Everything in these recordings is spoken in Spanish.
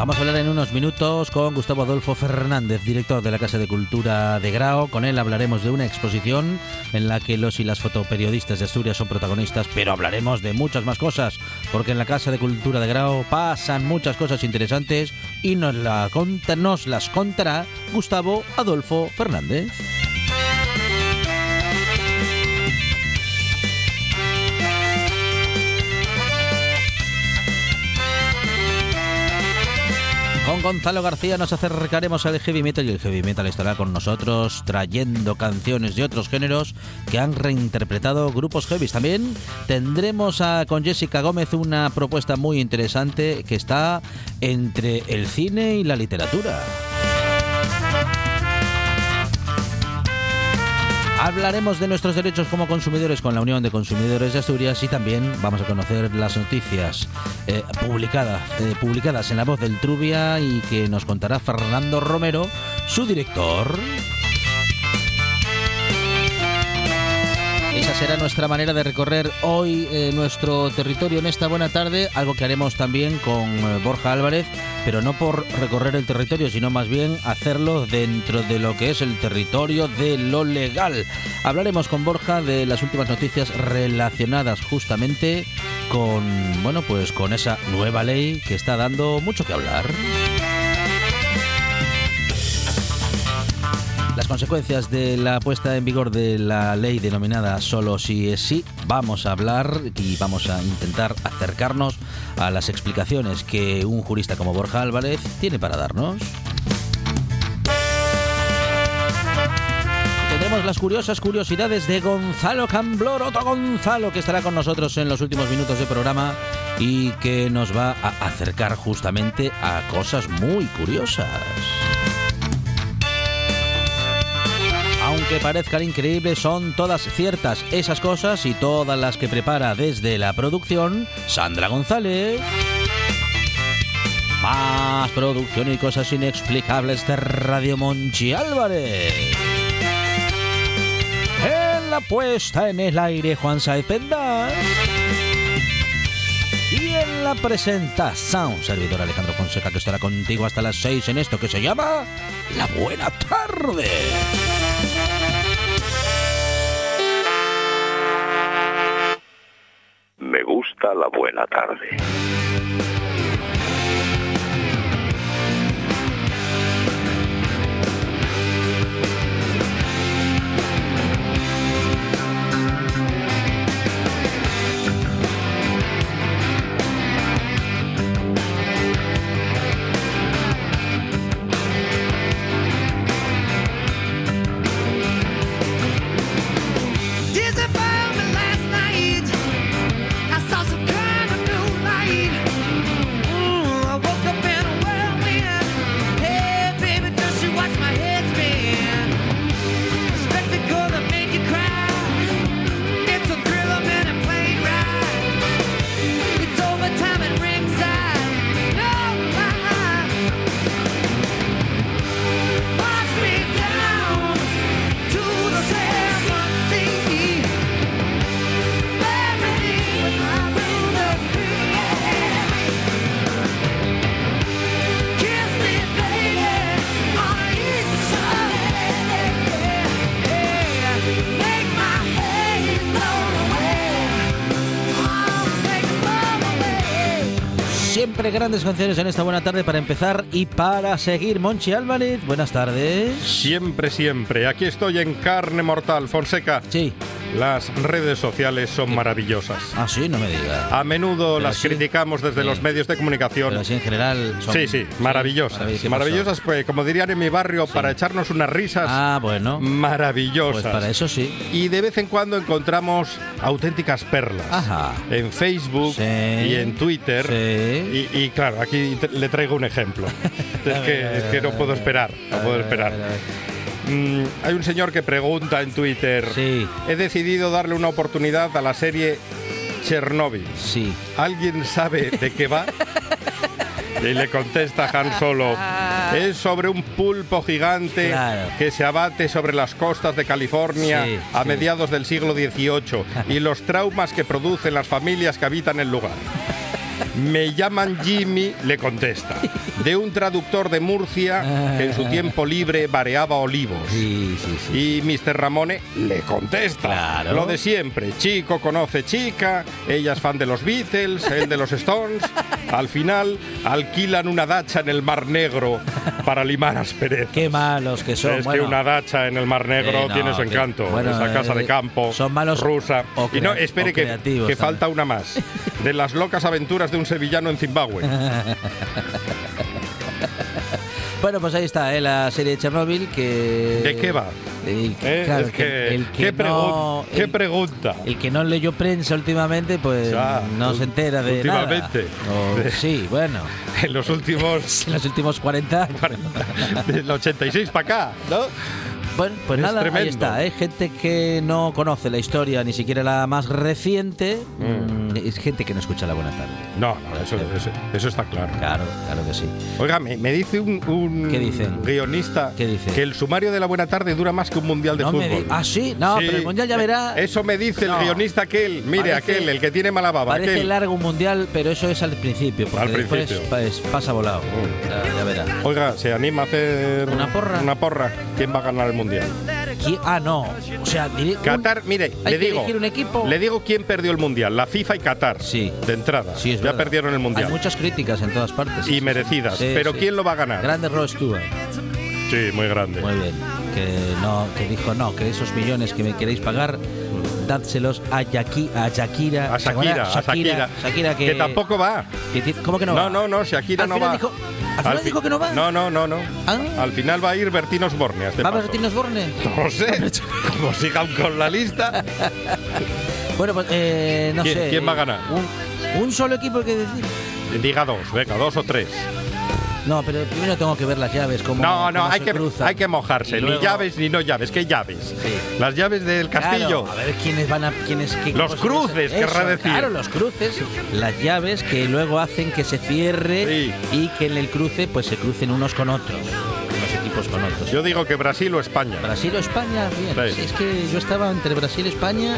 Vamos a hablar en unos minutos con Gustavo Adolfo Fernández, director de la Casa de Cultura de Grao. Con él hablaremos de una exposición en la que los y las fotoperiodistas de Asturias son protagonistas, pero hablaremos de muchas más cosas, porque en la Casa de Cultura de Grao pasan muchas cosas interesantes y nos, la, nos las contará Gustavo Adolfo Fernández. Gonzalo García nos acercaremos al heavy metal y el heavy metal estará con nosotros trayendo canciones de otros géneros que han reinterpretado grupos heavy. También tendremos a, con Jessica Gómez una propuesta muy interesante que está entre el cine y la literatura. Hablaremos de nuestros derechos como consumidores con la Unión de Consumidores de Asturias y también vamos a conocer las noticias eh, publicadas, eh, publicadas en la voz del Trubia y que nos contará Fernando Romero, su director. Esa será nuestra manera de recorrer hoy eh, nuestro territorio en esta buena tarde, algo que haremos también con Borja Álvarez, pero no por recorrer el territorio, sino más bien hacerlo dentro de lo que es el territorio de lo legal. Hablaremos con Borja de las últimas noticias relacionadas justamente con, bueno, pues con esa nueva ley que está dando mucho que hablar. Las consecuencias de la puesta en vigor de la ley denominada solo si es sí, vamos a hablar y vamos a intentar acercarnos a las explicaciones que un jurista como Borja Álvarez tiene para darnos. Tendremos las curiosas curiosidades de Gonzalo Camblor, otro Gonzalo que estará con nosotros en los últimos minutos de programa y que nos va a acercar justamente a cosas muy curiosas. Aunque parezcan increíbles, son todas ciertas esas cosas y todas las que prepara desde la producción Sandra González. Más producción y cosas inexplicables de Radio Monchi Álvarez. En la puesta en el aire Juan Saez Pendas. Y en la presentación, servidor Alejandro Fonseca, que estará contigo hasta las 6 en esto que se llama La Buena Tarde. La buena tarde. Siempre grandes canciones en esta buena tarde para empezar y para seguir. Monchi Álvarez, buenas tardes. Siempre, siempre. Aquí estoy en carne mortal, Fonseca. Sí. Las redes sociales son maravillosas. Ah, sí, no me digas. A menudo Pero las sí. criticamos desde Sí. los medios de comunicación. Pero así en general son. Sí, sí, maravillosas. maravillosas, pues, como dirían en mi barrio, para echarnos unas risas Ah, bueno. maravillosas. Pues para eso sí. Y de vez en cuando encontramos auténticas perlas. Ajá. En Facebook Sí. y en Twitter. Sí. Y, y, claro, aquí le traigo un ejemplo. es, que, es que no puedo esperar, no puedo esperar. Mm, hay un señor que pregunta en Twitter. Sí, He decidido darle una oportunidad a la serie Chernobyl. sí. ¿Alguien sabe de qué va? Y le contesta Han Solo. Es sobre un pulpo gigante Claro. que se abate sobre las costas de California Sí, a sí. mediados del siglo XVIII y los traumas que producen las familias que habitan el lugar. Me llaman Jimmy, le contesta, de un traductor de Murcia que en su tiempo libre vareaba olivos. Sí, sí, sí. Y Mr. Ramone le contesta. Claro. Lo de siempre. Chico conoce chica, ella es fan de los Beatles, él de los Stones. Al final alquilan una dacha en el Mar Negro para limar asperezas. Qué malos que son. es bueno. que una dacha en el Mar Negro Eh, no, tiene su que- encanto. bueno, Esa casa de eh, campo son malos rusa. y no, espere que, que falta una más. De las locas aventuras de un sevillano en Zimbabue. Bueno, pues ahí está, ¿eh? la serie de Chernobyl que... ¿De qué va? Eh, ¿Eh? claro, Es que- el que ¿qué, pregun- pregunta? el que no leyó prensa últimamente, pues no se entera de últimamente. nada. O- sí, bueno, En los últimos en los últimos 40 años. del 86 para acá, ¿no? Bueno, pues Es nada, ahí tremendo. está, ¿eh? gente que no conoce la historia, ni siquiera la más reciente, mm, es gente que no escucha la buena tarde. No, no, eso, eso, eso está claro. Claro, claro que sí. Oiga, me, me dice un, un ¿Qué dicen? guionista ¿Qué dice? que el sumario de la buena tarde dura más que un mundial de No me fútbol. di- ¿Ah, sí? No, Sí. pero el Mundial ya verá. Eso me dice No. el guionista aquel. Mire, Parece- aquel, el que tiene mala baba. Parece aquel. largo un mundial, pero eso es al principio, porque Al después principio. es- pasa volado. Mm. Ya, ya verá. Oiga, ¿se anima a hacer ¿Una porra? Una porra. ¿Quién va a ganar el mundial? ¿Qui- Ah, no. O sea, Qatar, mire, le digo. elegir un equipo. Le digo quién perdió el mundial, la FIFA y Qatar. Sí. De entrada. Sí, es ya verdad. perdieron el mundial. Hay muchas críticas en todas partes. Y merecidas. Pero ¿quién lo va a ganar? Grande Rod Stewart. Sí, muy grande. Muy bien. Que, no, que dijo, no, que esos millones que me queréis pagar, dádselos a, Yaki, a Shakira. A. Shakira, a Shakira. Shakira que, que tampoco va. que ¿Cómo que no No, va? no, no, Shakira Al no final va. dijo- al final fi- dijo que no va. No, no, no, no. Ah. Al final va a ir Bertín Osborne este ¿Va. Bertín Osborne? No sé. Como sigan con la lista. Bueno, pues eh, no ¿Quién- sé. quién va a ganar? Un, un solo equipo hay que decir. Diga dos, venga, dos o tres. No, pero primero tengo que ver las llaves. Cómo, No, no, cómo hay se que, cruzan. hay que mojarse. Y Ni llaves ni no llaves. ¿Qué llaves? Sí. Las llaves del castillo. Claro, a ver quiénes van a. Quiénes, qué Los cruces, querrá decir. Claro, los cruces, las llaves que luego hacen que se cierre Sí. y que en el cruce pues se crucen unos con otros. Unos equipos con otros. Yo digo que Brasil o España. Brasil o España, bien. Sí. Es que yo estaba entre Brasil, España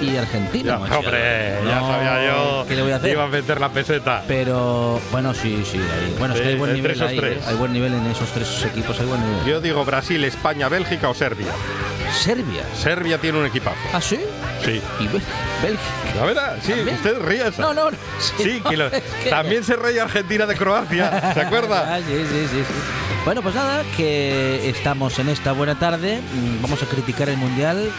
y Argentina. Ya, hombre, ya No, sabía yo. ¿Qué le voy a hacer? Iba a meter la peseta. Pero bueno, sí, sí. hay- bueno, es que Sí, hay buen nivel ahí. ¿eh? Hay buen nivel en esos tres equipos. Hay buen nivel. Yo digo Brasil, España, Bélgica o Serbia. Serbia. Serbia tiene un equipazo. ¿Ah, sí? Sí. Y Bélgica. La verdad, sí, ¿También? usted ríase. No, no, no. Sí, no, que lo- es que- también se reía Argentina de Croacia, ¿se acuerda? Ah, sí, sí, sí, sí. Bueno, pues nada, que estamos en esta buena tarde. mm, Vamos a criticar el mundial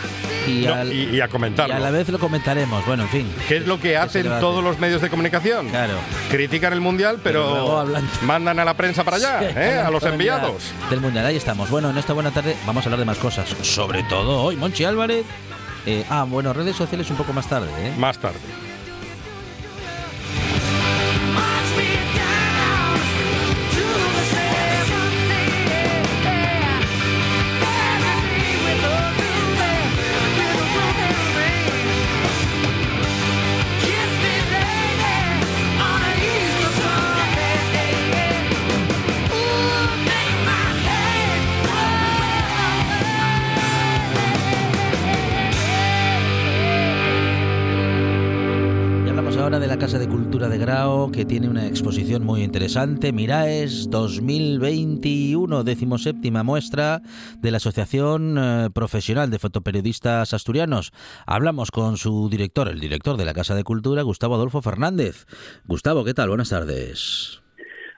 y, No, al- y, y a y comentarlo. a la vez lo comentaremos. Bueno, en fin. ¿Qué es lo que hacen a todos los medios de comunicación? Claro. Critican el mundial, Pero mandan a la prensa para allá, Sí, ¿eh? a los enviados. Del mundial, ahí estamos. Bueno, en esta buena tarde vamos a hablar de más cosas. Sobre todo hoy, Monchi Álvarez. Eh, ah, bueno, redes sociales un poco más tarde, ¿eh? Más tarde. Casa de Cultura de Grao, que tiene una exposición muy interesante, Miraes 2021, decimoséptima muestra de la Asociación eh, Profesional de Fotoperiodistas Asturianos. Hablamos con su director, el director de la Casa de Cultura, Gustavo Adolfo Fernández. Gustavo, ¿qué tal? Buenas tardes.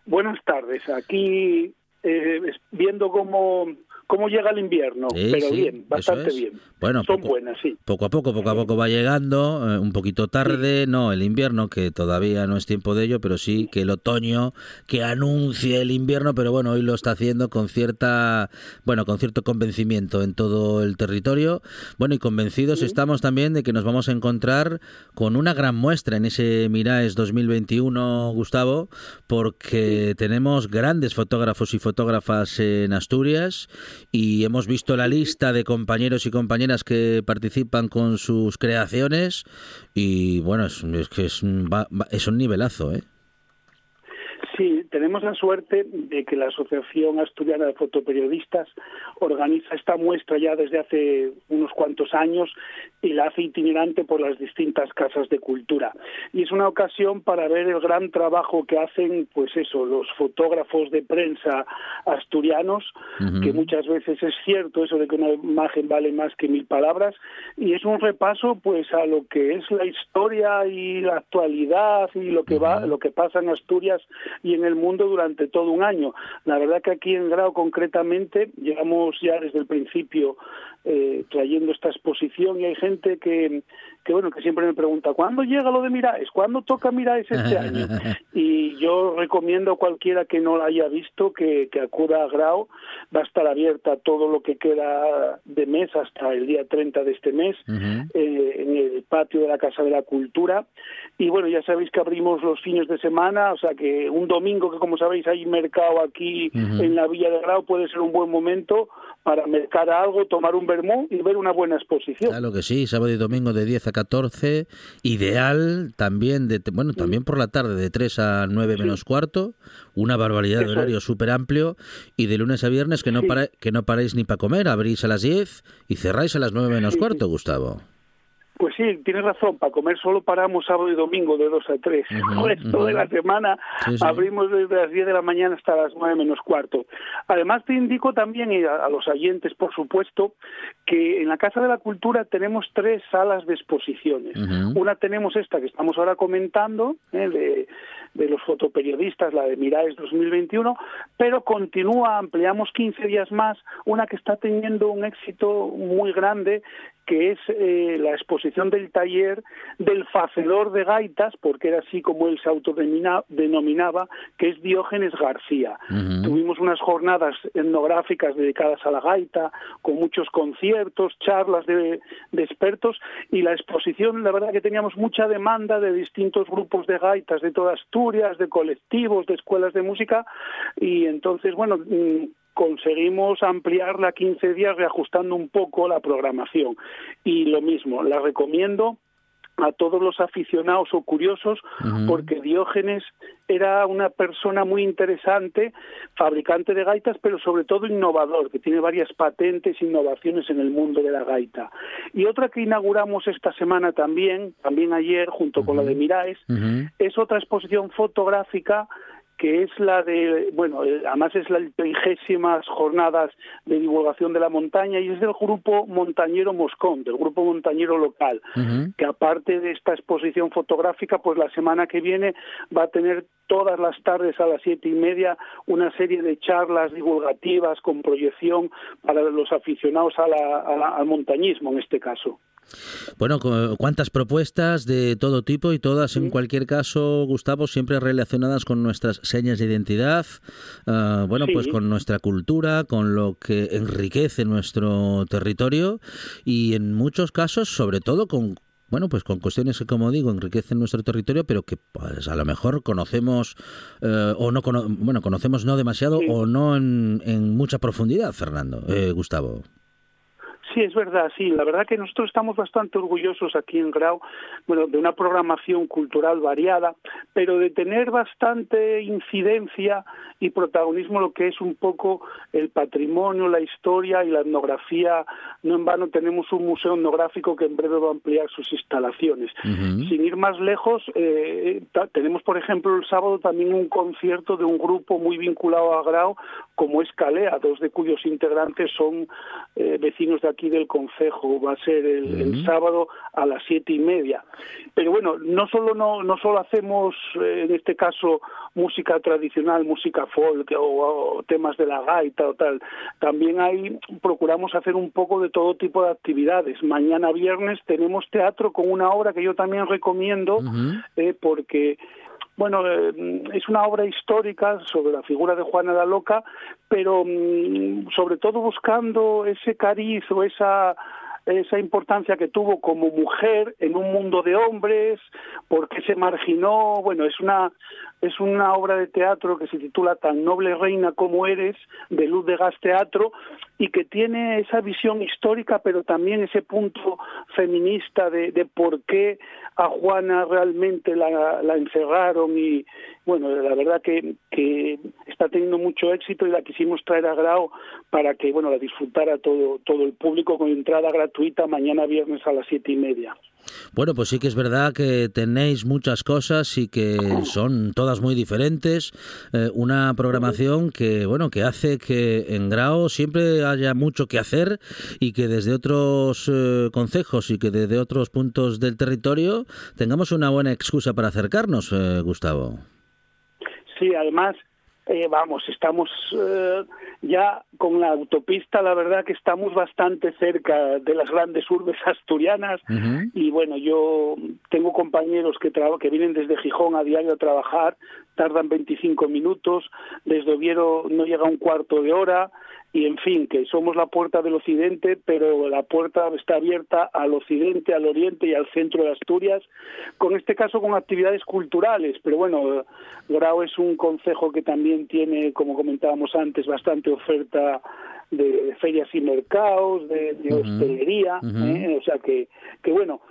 Buenas tardes. Aquí eh, viendo cómo cómo llega el invierno, pero bien, bastante bien. Bueno, son buenas, sí. Poco a poco, poco a poco va llegando, eh, un poquito tarde, no el invierno, que todavía no es tiempo de ello, pero sí que el otoño que anuncie el invierno, pero bueno, hoy lo está haciendo con cierta, bueno, con cierto convencimiento en todo el territorio. Bueno, y convencidos estamos también de que nos vamos a encontrar con una gran muestra en ese Miraes 2021, Gustavo, porque tenemos grandes fotógrafos y fotógrafas en Asturias y hemos visto la lista de compañeros y compañeras que participan con sus creaciones y bueno, es, que es, es un nivelazo, ¿eh? Sí, tenemos la suerte de que la Asociación Asturiana de Fotoperiodistas organiza esta muestra ya desde hace unos cuantos años y la hace itinerante por las distintas casas de cultura. Y es una ocasión para ver el gran trabajo que hacen, pues eso, los fotógrafos de prensa asturianos, que muchas veces es cierto eso de que una imagen vale más que mil palabras, y es un repaso pues a lo que es la historia y la actualidad y lo que va, lo que pasa en Asturias y en el mundo durante todo un año. La verdad que aquí en Grau concretamente llevamos ya desde el principio eh, trayendo esta exposición y hay gente que, que bueno que siempre me pregunta ¿cuándo llega lo de Miraes? ¿cuándo toca Miraes este año? y yo recomiendo a cualquiera que no la haya visto que, que acuda a Grau. Va a estar abierta todo lo que queda de mes hasta el día 30 de este mes eh, en el patio de la Casa de la Cultura. Y bueno ya sabéis que abrimos los fines de semana o sea que un domingo que como sabéis hay mercado aquí en la Villa de Grau puede ser un buen momento para mercar algo, tomar un vermú y ver una buena exposición. Claro que sí, sábado y domingo de 10 a 14, ideal también, de, bueno, también por la tarde de 3 a 9 menos cuarto, una barbaridad de horario súper amplio y de lunes a viernes que no, para, que no paráis ni para comer, abrís a las 10 y cerráis a las 9 menos cuarto, Gustavo. Pues sí, tienes razón, para comer solo paramos sábado y domingo de 2 a 3. El resto de la semana abrimos desde las 10 de la mañana hasta las 9 menos cuarto. Además te indico también, y a, los oyentes por supuesto, que en la Casa de la Cultura tenemos tres salas de exposiciones. Una tenemos esta que estamos ahora comentando, ¿eh? de, de los fotoperiodistas, la de Miraes 2021, pero continúa, ampliamos 15 días más, una que está teniendo un éxito muy grande, que es eh, la exposición del taller del facedor de gaitas, porque era así como él se autodenominaba, que es Diógenes García. Tuvimos unas jornadas etnográficas dedicadas a la gaita, con muchos conciertos, charlas de, de expertos, y la exposición, la verdad que teníamos mucha demanda de distintos grupos de gaitas de toda Asturias, de colectivos, de escuelas de música, y entonces, bueno, mm, conseguimos ampliarla a 15 días reajustando un poco la programación. Y lo mismo, la recomiendo a todos los aficionados o curiosos porque Diógenes era una persona muy interesante, fabricante de gaitas, pero sobre todo innovador, que tiene varias patentes e innovaciones en el mundo de la gaita. Y otra que inauguramos esta semana también, también ayer, junto con la de Miraes, es otra exposición fotográfica que es la de, bueno, eh, además es la trigésimas jornadas de divulgación de la montaña y es del grupo montañero Moscón, del grupo montañero local, que aparte de esta exposición fotográfica, pues la semana que viene va a tener todas las tardes a las siete y media una serie de charlas divulgativas con proyección para los aficionados al montañismo en este caso. Bueno, cuántas propuestas de todo tipo y todas, en cualquier caso, Gustavo, siempre relacionadas con nuestras señas de identidad, ah, bueno, pues con nuestra cultura, con lo que enriquece nuestro territorio y en muchos casos, sobre todo con bueno, pues con cuestiones que, como digo, enriquecen nuestro territorio, pero que pues, a lo mejor conocemos eh, o no, bueno, conocemos no demasiado o no en, en, mucha profundidad, Fernando, eh, Gustavo. Sí, es verdad, sí. La verdad que nosotros estamos bastante orgullosos aquí en Grau, bueno, de una programación cultural variada, pero de tener bastante incidencia y protagonismo lo que es un poco el patrimonio, la historia y la etnografía. No en vano tenemos un museo etnográfico que en breve va a ampliar sus instalaciones. Sin ir más lejos, eh, tenemos, por ejemplo, el sábado también un concierto de un grupo muy vinculado a Grau, como es Calea, dos de cuyos integrantes son eh, vecinos de aquí del Concejo. Va a ser el, sábado a las siete y media. Pero bueno, no solo no, no solo hacemos eh, en este caso música tradicional, música folk o, temas de la gaita o tal. También hay procuramos hacer un poco de todo tipo de actividades. Mañana viernes tenemos teatro con una obra que yo también recomiendo eh, porque bueno, eh, es una obra histórica sobre la figura de Juana la Loca, pero mm, sobre todo buscando ese cariz o esa esa importancia que tuvo como mujer en un mundo de hombres, porque se marginó, bueno, es una es una obra de teatro que se titula Tan noble reina como eres, de Luz de Gas Teatro, y que tiene esa visión histórica, pero también ese punto feminista de, por qué a Juana realmente la, encerraron y, bueno, la verdad que, que está teniendo mucho éxito y la quisimos traer a Grau para que, bueno, la disfrutara todo, todo el público con entrada gratuita mañana viernes a las siete y media. Bueno, pues sí que es verdad que tenéis muchas cosas y que son todas muy diferentes. Eh, una programación que, bueno, que hace que en Grao siempre haya mucho que hacer y que desde otros eh, concejos y que desde otros puntos del territorio tengamos una buena excusa para acercarnos, eh, Gustavo. Sí, además eh, vamos, estamos eh, ya con la autopista, la verdad que estamos bastante cerca de las grandes urbes asturianas. Y bueno, yo tengo compañeros que, que vienen desde Gijón a diario a trabajar, tardan 25 minutos, desde Oviedo no llega un cuarto de hora, y en fin, que somos la puerta del occidente, pero la puerta está abierta al occidente, al oriente y al centro de Asturias, con este caso con actividades culturales, pero bueno, Grau es un concejo que también tiene, como comentábamos antes, bastante oferta de, ferias y mercados, de, hostelería, ¿eh? o sea que, que bueno,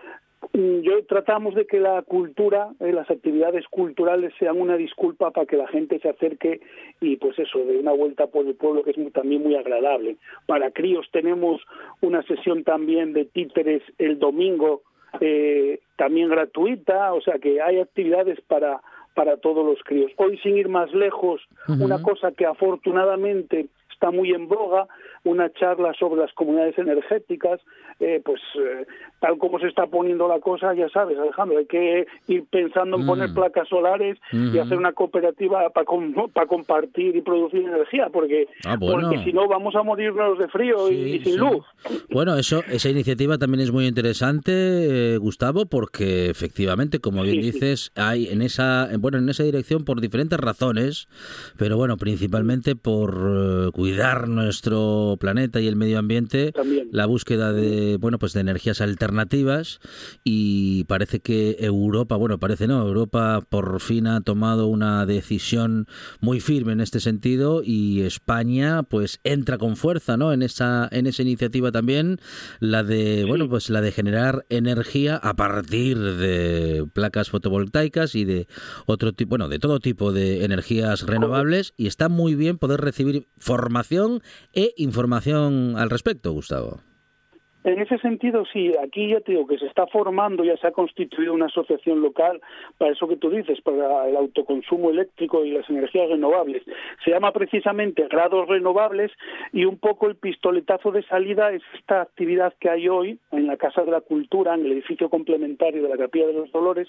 yo tratamos de que la cultura, eh, las actividades culturales sean una disculpa para que la gente se acerque y pues eso, de una vuelta por el pueblo que es también muy agradable. Para críos tenemos una sesión también de títeres el domingo, eh, también gratuita, o sea que hay actividades para para todos los críos. Hoy, sin ir más lejos, una cosa que afortunadamente está muy en boga, una charla sobre las comunidades energéticas, eh, pues eh, tal como se está poniendo la cosa, ya sabes, Alejandro, hay que ir pensando en poner mm. placas solares y hacer una cooperativa para para compartir y producir energía, porque, ah, porque si no vamos a morirnos de frío y, sin luz. Bueno, eso, esa iniciativa también es muy interesante, eh, Gustavo, porque efectivamente, como bien dices, hay en esa, bueno, en esa dirección por diferentes razones, pero bueno, principalmente por cuidar nuestro planeta y el medio ambiente, la búsqueda de bueno pues de energías alternativas y parece que Europa, bueno parece no, Europa por fin ha tomado una decisión muy firme en este sentido y España pues entra con fuerza, ¿no? En esa en esa iniciativa también la de bueno pues la de generar energía a partir de placas fotovoltaicas y de otro tipo, bueno de todo tipo de energías renovables y está muy bien poder recibir formación e información al respecto, Gustavo. En ese sentido, sí, aquí ya te digo que se está formando, ya se ha constituido una asociación local para eso que tú dices, para el autoconsumo eléctrico y las energías renovables. Se llama precisamente Grados Renovables y un poco el pistoletazo de salida es esta actividad que hay hoy en la Casa de la Cultura, en el edificio complementario de la Capilla de los Dolores,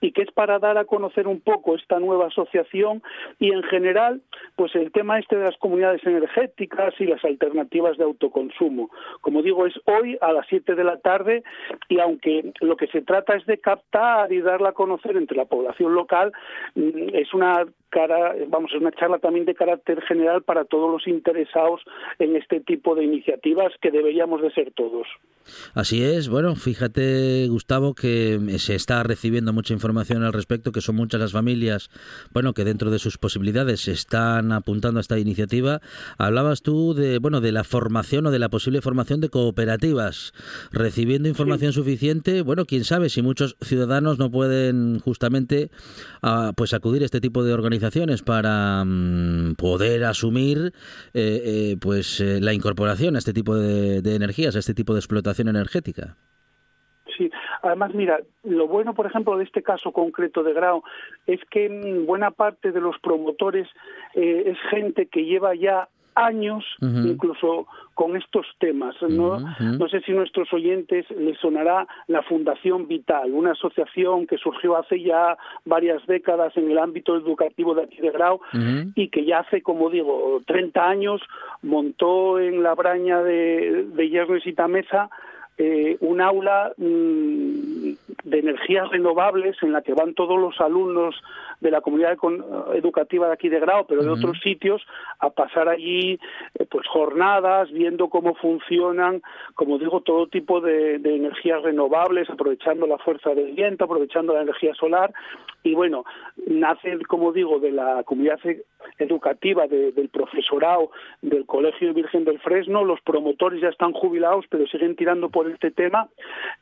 y que es para dar a conocer un poco esta nueva asociación y en general, pues el tema este de las comunidades energéticas y las alternativas de autoconsumo. Como digo, es hoy a las 7 de la tarde y aunque lo que se trata es de captar y darla a conocer entre la población local, mm, es una cara, vamos, es una charla también de carácter general para todos los interesados en este tipo de iniciativas que deberíamos de ser todos. Así es, bueno, fíjate Gustavo que se está recibiendo mucha información al respecto, que son muchas las familias, bueno, que dentro de sus posibilidades se están apuntando a esta iniciativa. Hablabas tú de, bueno, de la formación o de la posible formación de cooperativas, recibiendo información suficiente, bueno, quién sabe si muchos ciudadanos no pueden justamente ah, pues acudir a este tipo de organizaciones para mm, poder asumir eh, eh, pues eh, la incorporación a este tipo de, de energías, a este tipo de explotación energética. Sí, además, mira, lo bueno, por ejemplo, de este caso concreto de Grau es que buena parte de los promotores eh, es gente que lleva ya años incluso con estos temas. ¿no? no sé si nuestros oyentes les sonará la Fundación Vital, una asociación que surgió hace ya varias décadas en el ámbito educativo de aquí de Grau y que ya hace, como digo, 30 años montó en la braña de, de Yernes y Tameza eh, un aula mm, de energías renovables en la que van todos los alumnos de la comunidad educativa de aquí de Grau, pero de otros sitios, a pasar allí eh, pues jornadas, viendo cómo funcionan, como digo, todo tipo de, energías renovables, aprovechando la fuerza del viento, aprovechando la energía solar, y bueno, nace, como digo, de la comunidad educativa, del profesorado del Colegio Virgen del Fresno, los promotores ya están jubilados, pero siguen tirando por este tema.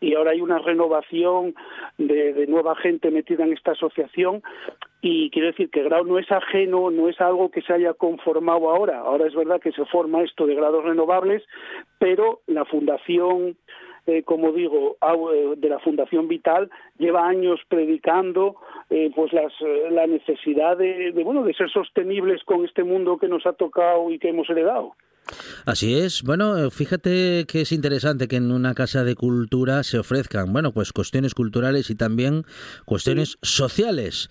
Y ahora hay una renovación de, nueva gente metida en esta asociación y quiero decir que Grau no es ajeno, no es algo que se haya conformado ahora. Ahora es verdad que se forma esto de grados renovables, pero la fundación eh, como digo, eh, de la Fundación Vital lleva años predicando eh, pues las, la necesidad de, bueno de ser sostenibles con este mundo que nos ha tocado y que hemos heredado. Así es. Bueno, fíjate que es interesante que en una casa de cultura se ofrezcan, bueno, pues cuestiones culturales y también cuestiones sociales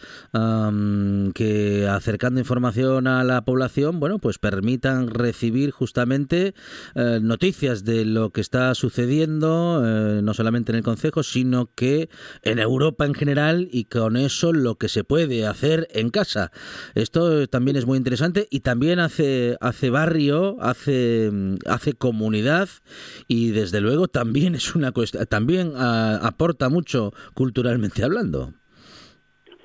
que acercando información a la población, bueno, pues permitan recibir justamente eh, noticias de lo que está sucediendo, eh, no solamente en el Consejo, sino que en Europa en general y con eso lo que se puede hacer en casa. Esto también es muy interesante y también hace, hace barrio, hace hace, comunidad y desde luego también es una cuestión, también ah, aporta mucho culturalmente hablando.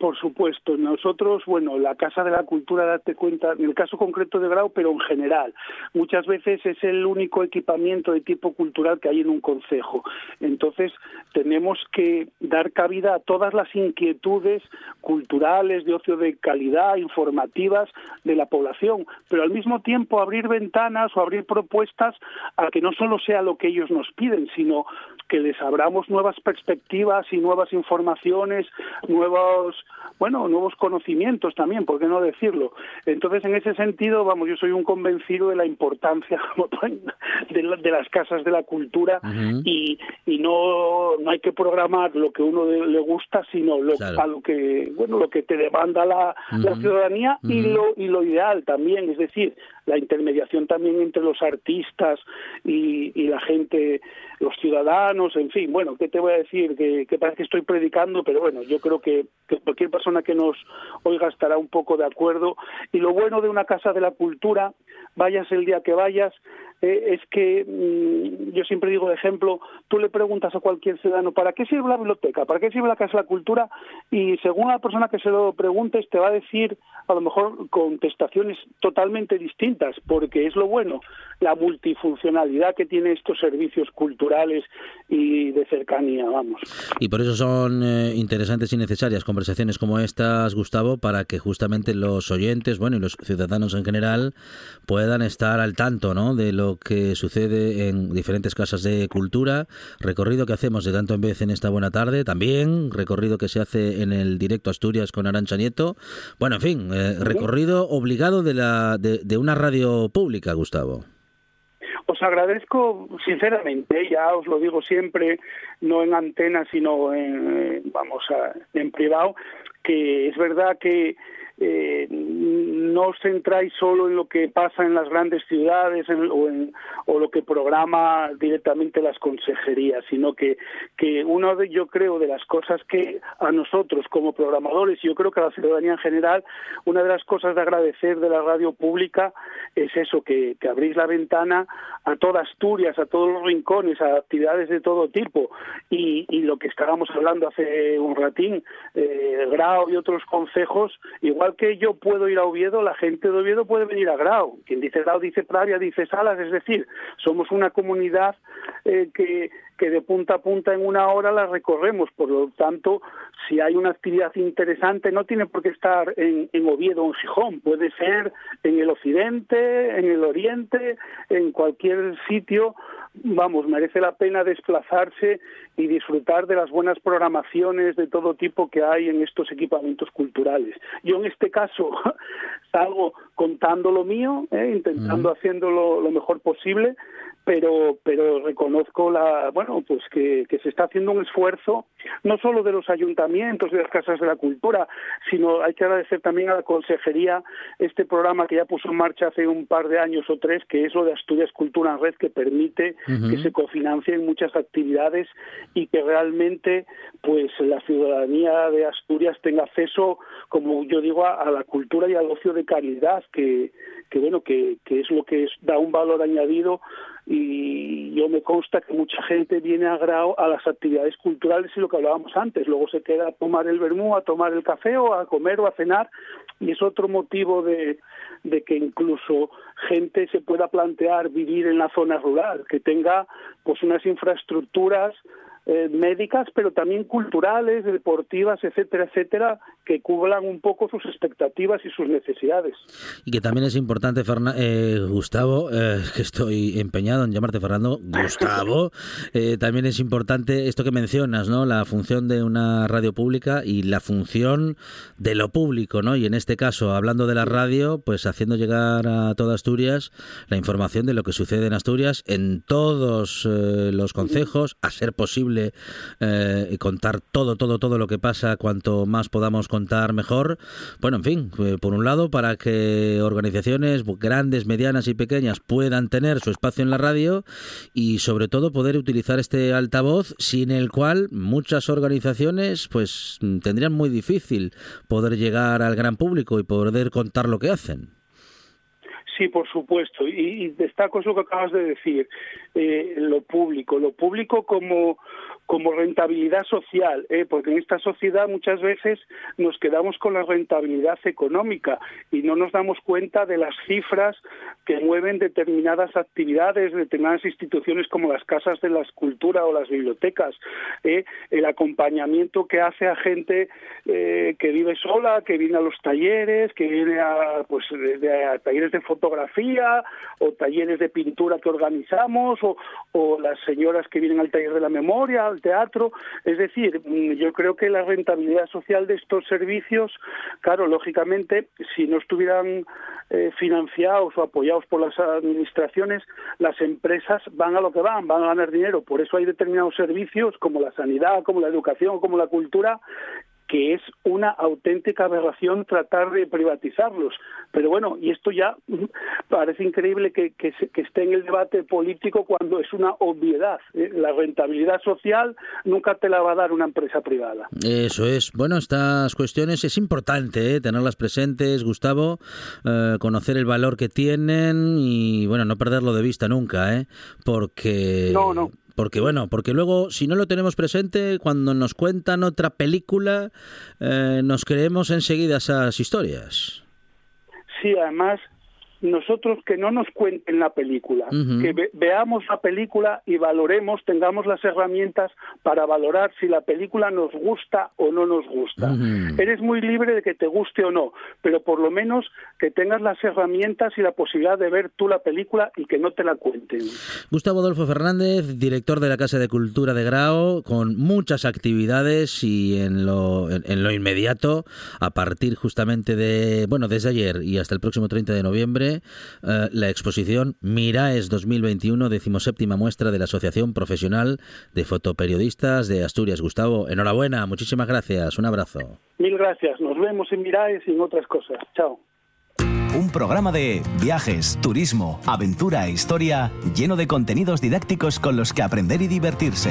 Por supuesto, nosotros, bueno, la Casa de la Cultura, date cuenta, en el caso concreto de Grau, pero en general, muchas veces es el único equipamiento de tipo cultural que hay en un concejo. Entonces, tenemos que dar cabida a todas las inquietudes culturales, de ocio de calidad, informativas de la población, pero al mismo tiempo abrir ventanas o abrir propuestas a que no solo sea lo que ellos nos piden, sino que les abramos nuevas perspectivas y nuevas informaciones, nuevos bueno, nuevos conocimientos también, ¿por qué no decirlo? Entonces, en ese sentido, vamos, yo soy un convencido de la importancia de, las casas de la cultura y, y no, no hay que programar lo que uno le gusta, sino lo, a lo que, bueno, lo que te demanda la, la ciudadanía y, lo, y lo ideal también, es decir, la intermediación también entre los artistas y, y la gente, los ciudadanos, en fin, bueno, ¿qué te voy a decir? Que, que parece que estoy predicando, pero bueno, yo creo que, que cualquier persona que nos oiga estará un poco de acuerdo. Y lo bueno de una casa de la cultura, vayas el día que vayas, eh, es que mm, yo siempre digo de ejemplo, tú le preguntas a cualquier ciudadano, ¿para qué sirve la biblioteca? ¿Para qué sirve la Casa de la Cultura? Y según la persona que se lo preguntes, te va a decir a lo mejor contestaciones totalmente distintas, porque es lo bueno, la multifuncionalidad que tiene estos servicios culturales y de cercanía, vamos. Y por eso son eh, interesantes y necesarias conversaciones como estas, Gustavo, para que justamente los oyentes, bueno, y los ciudadanos en general puedan estar al tanto, ¿no? De lo que sucede en diferentes casas de cultura, recorrido que hacemos de tanto en vez en esta buena tarde, también recorrido que se hace en el directo Asturias con Arancha Nieto. Bueno, en fin, eh, recorrido obligado de, la, de, una radio pública, Gustavo. Os agradezco sinceramente, ya os lo digo siempre, no en antena, sino en, vamos a, en privado, que es verdad que eh, no os centráis solo en lo que pasa en las grandes ciudades o, en, o lo que programa directamente las consejerías, sino que, que una de, yo creo, de las cosas que a nosotros como programadores, y yo creo que a la ciudadanía en general, una de las cosas de agradecer de la radio pública es eso, que, que abrís la ventana a toda Asturias, a todos los rincones, a actividades de todo tipo, y, lo que estábamos hablando hace un ratín, eh, Grau y otros consejos, igual que yo puedo ir a Oviedo, la gente de Oviedo puede venir a Grau. Quien dice Grau dice Pravia, dice Salas, es decir, somos una comunidad eh, que, que de punta a punta en una hora la recorremos. Por lo tanto, si hay una actividad interesante, no tiene por qué estar en, en Oviedo o en Gijón, puede ser en el occidente, en el oriente, en cualquier sitio vamos, merece la pena desplazarse y disfrutar de las buenas programaciones de todo tipo que hay en estos equipamientos culturales. Yo en este caso salgo contando lo mío, ¿eh? intentando haciéndolo lo mejor posible, pero pero reconozco la bueno pues que, que se está haciendo un esfuerzo no solo de los ayuntamientos de las casas de la cultura sino hay que agradecer también a la consejería este programa que ya puso en marcha hace un par de años o tres que es lo de Asturias Cultura en Red que permite que se cofinancien muchas actividades y que realmente pues la ciudadanía de Asturias tenga acceso como yo digo a, a la cultura y al ocio de calidad que que bueno que, que es lo que es, da un valor añadido y yo me consta que mucha gente viene a Grau a las actividades culturales y lo que hablábamos antes, luego se queda a tomar el vermú, a tomar el café o a comer o a cenar y es otro motivo de, de que incluso gente se pueda plantear vivir en la zona rural, que tenga pues unas infraestructuras eh, médicas, pero también culturales, deportivas, etcétera, etcétera, que cubran un poco sus expectativas y sus necesidades. Y que también es importante, Ferna eh, Gustavo, eh, que estoy empeñado en llamarte Fernando, Gustavo, eh, también es importante esto que mencionas, ¿no? La función de una radio pública y la función de lo público, ¿no? Y en este caso, hablando de la radio, pues haciendo llegar a toda Asturias la información de lo que sucede en Asturias en todos los concejos, a ser posible eh, contar todo, todo, todo lo que pasa, cuanto más podamos contar mejor. Bueno, en fin, eh, por un lado, para que organizaciones grandes, medianas y pequeñas puedan tener su espacio en la radio y sobre todo poder utilizar este altavoz sin el cual muchas organizaciones pues tendrían muy difícil poder llegar al gran público y poder contar lo que hacen. Sí, por supuesto. Y, y destaco eso que acabas de decir, eh, lo público. Lo público como, como rentabilidad social, ¿eh? porque en esta sociedad muchas veces nos quedamos con la rentabilidad económica y no nos damos cuenta de las cifras que mueven determinadas actividades, determinadas instituciones como las casas de la escultura o las bibliotecas, ¿eh? el acompañamiento que hace a gente eh, que vive sola, que viene a los talleres, que viene a, pues, de, a talleres de fotografía o talleres de pintura que organizamos o, las señoras que vienen al taller de la memoria, teatro. Es decir, mm, yo creo que la rentabilidad social de estos servicios, claro, lógicamente, si no estuvieran eh, financiados o apoyados por las administraciones, las empresas van a lo que van, van a ganar dinero. Por eso hay determinados servicios como la sanidad, como la educación, como la cultura, que es una auténtica aberración tratar de privatizarlos. Pero bueno, y esto ya parece increíble que, que, que esté en el debate político cuando es una obviedad. ¿eh? La rentabilidad social nunca te la va a dar una empresa privada. Eso es. Bueno, estas cuestiones es importante ¿eh? tenerlas presentes, Gustavo, eh, conocer el valor que tienen y, bueno, no perderlo de vista nunca, ¿eh? porque... No, no. Porque bueno, porque luego si no lo tenemos presente, cuando nos cuentan otra película, eh, nos creemos enseguida esas historias. Sí, además nosotros que no nos cuenten la película, uh -huh. que ve veamos la película y valoremos, tengamos las herramientas para valorar si la película nos gusta o no nos gusta. Uh -huh. Eres muy libre de que te guste o no, pero por lo menos que tengas las herramientas y la posibilidad de ver tú la película y que no te la cuenten. Gustavo Adolfo Fernández, director de la Casa de Cultura de Grau, con muchas actividades y en lo, en, en lo inmediato, a partir justamente de, bueno, desde ayer y hasta el próximo 30 de noviembre, eh, la exposición Miraes 2021, decimoséptima muestra de la Asociación Profesional de Fotoperiodistas de Asturias. Gustavo, enhorabuena, muchísimas gracias, un abrazo. Mil gracias, nos vemos en Miraes y en otras cosas. Chao. Un programa de viajes, turismo, aventura e historia lleno de contenidos didácticos con los que aprender y divertirse.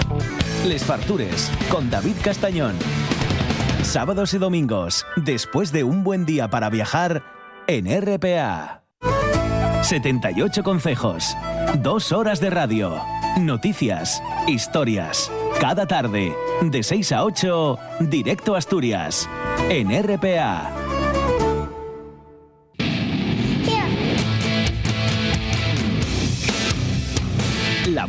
Les Fartures con David Castañón. Sábados y domingos, después de un buen día para viajar en RPA. 78 consejos, dos horas de radio, noticias, historias. Cada tarde, de 6 a 8, directo a Asturias, en RPA.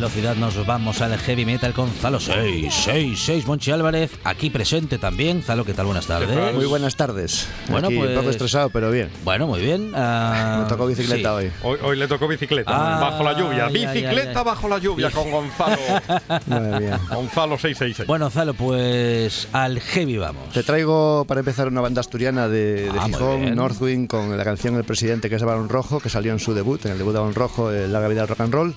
Velocidad nos vamos al heavy metal con Zalo 666. Monchi Álvarez, aquí presente también. Zalo, ¿qué tal? Buenas tardes. Muy buenas tardes. Bueno, Aquí pues- Un poco estresado, pero bien. Bueno, muy bien. ah, Me tocó bicicleta sí. hoy. Hoy, hoy le tocó bicicleta, Ah, bajo la lluvia. ya, Bicicleta ya. bajo la lluvia con Gonzalo. Gonzalo 666. Bueno, Zalo, pues al heavy vamos. Te traigo para empezar una banda asturiana de, de Ah, Gijón. Northwind, con la canción El Presidente, que es de Balón Rojo, que salió en su debut, en el debut de Balón Rojo, eh, Larga Vida del Rock and Roll.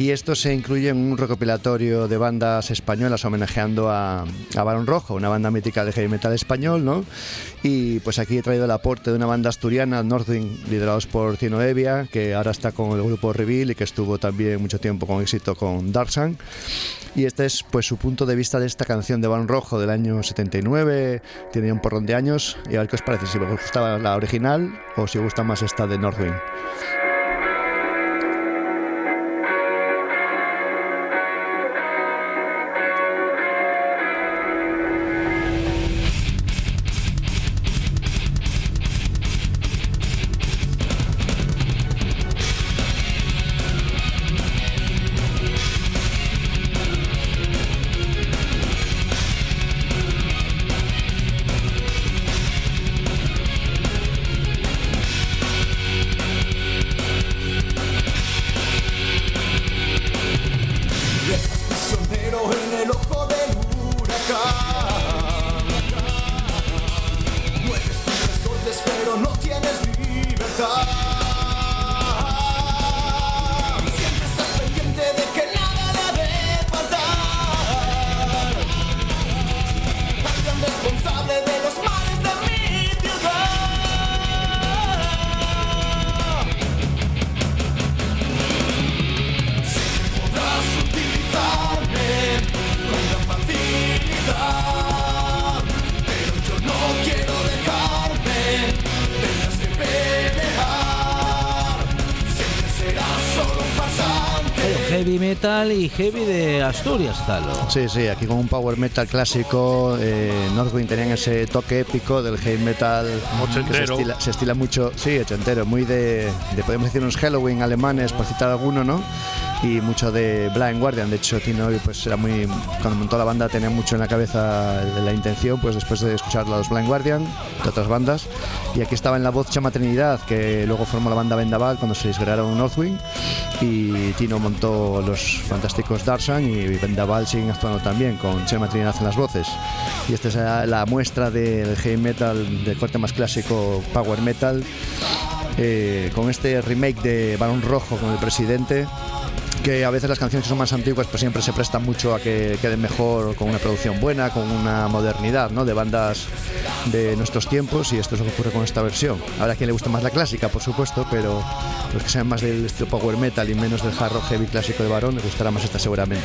Y esto se incluye en un recopilatorio de bandas españolas homenajeando a, a Balón Rojo, una banda mítica de heavy metal español, ¿no? Y pues aquí he traído el aporte de una banda asturiana, Northwind, liderados por Tino Evia, que ahora está con el grupo Reveal y que estuvo también mucho tiempo con éxito con Darksan. Y este es pues su punto de vista de esta canción de Balón Rojo del año 79, tiene ya un porrón de años, y a ver qué os parece, si os gustaba la original o si os gusta más esta de Northwind. Heavy de Asturias, Zalo. Sí, sí, aquí con un power metal clásico, eh, Northwind tenían ese toque épico del heavy metal que se estila, se estila mucho, sí, ochentero, muy de, de, podemos decir, unos Halloween alemanes, por citar alguno, ¿no? Y mucho de Blind Guardian, de hecho Tino pues era muy, cuando montó la banda tenía mucho en la cabeza la intención, pues después de escuchar los Blind Guardian, de otras bandas, y aquí estaba en la voz Chama Trinidad, que luego formó la banda Vendaval cuando se disgregaron Northwind, y Tino montó los fantásticos Darsan y Vendaval siguen actuando también con Chema Trinidad en las voces. Y esta es la, muestra del heavy metal de corte más clásico, power metal, eh, con este remake de Balón Rojo con el presidente. Que a veces las canciones que son más antiguas pues siempre se prestan mucho a que queden mejor con una producción buena, con una modernidad ¿no? de bandas de nuestros tiempos y esto es lo que ocurre con esta versión. Ahora a quien le gusta más la clásica, por supuesto, pero los que sean más del power metal y menos del hard rock heavy clásico de varón les gustará más esta seguramente.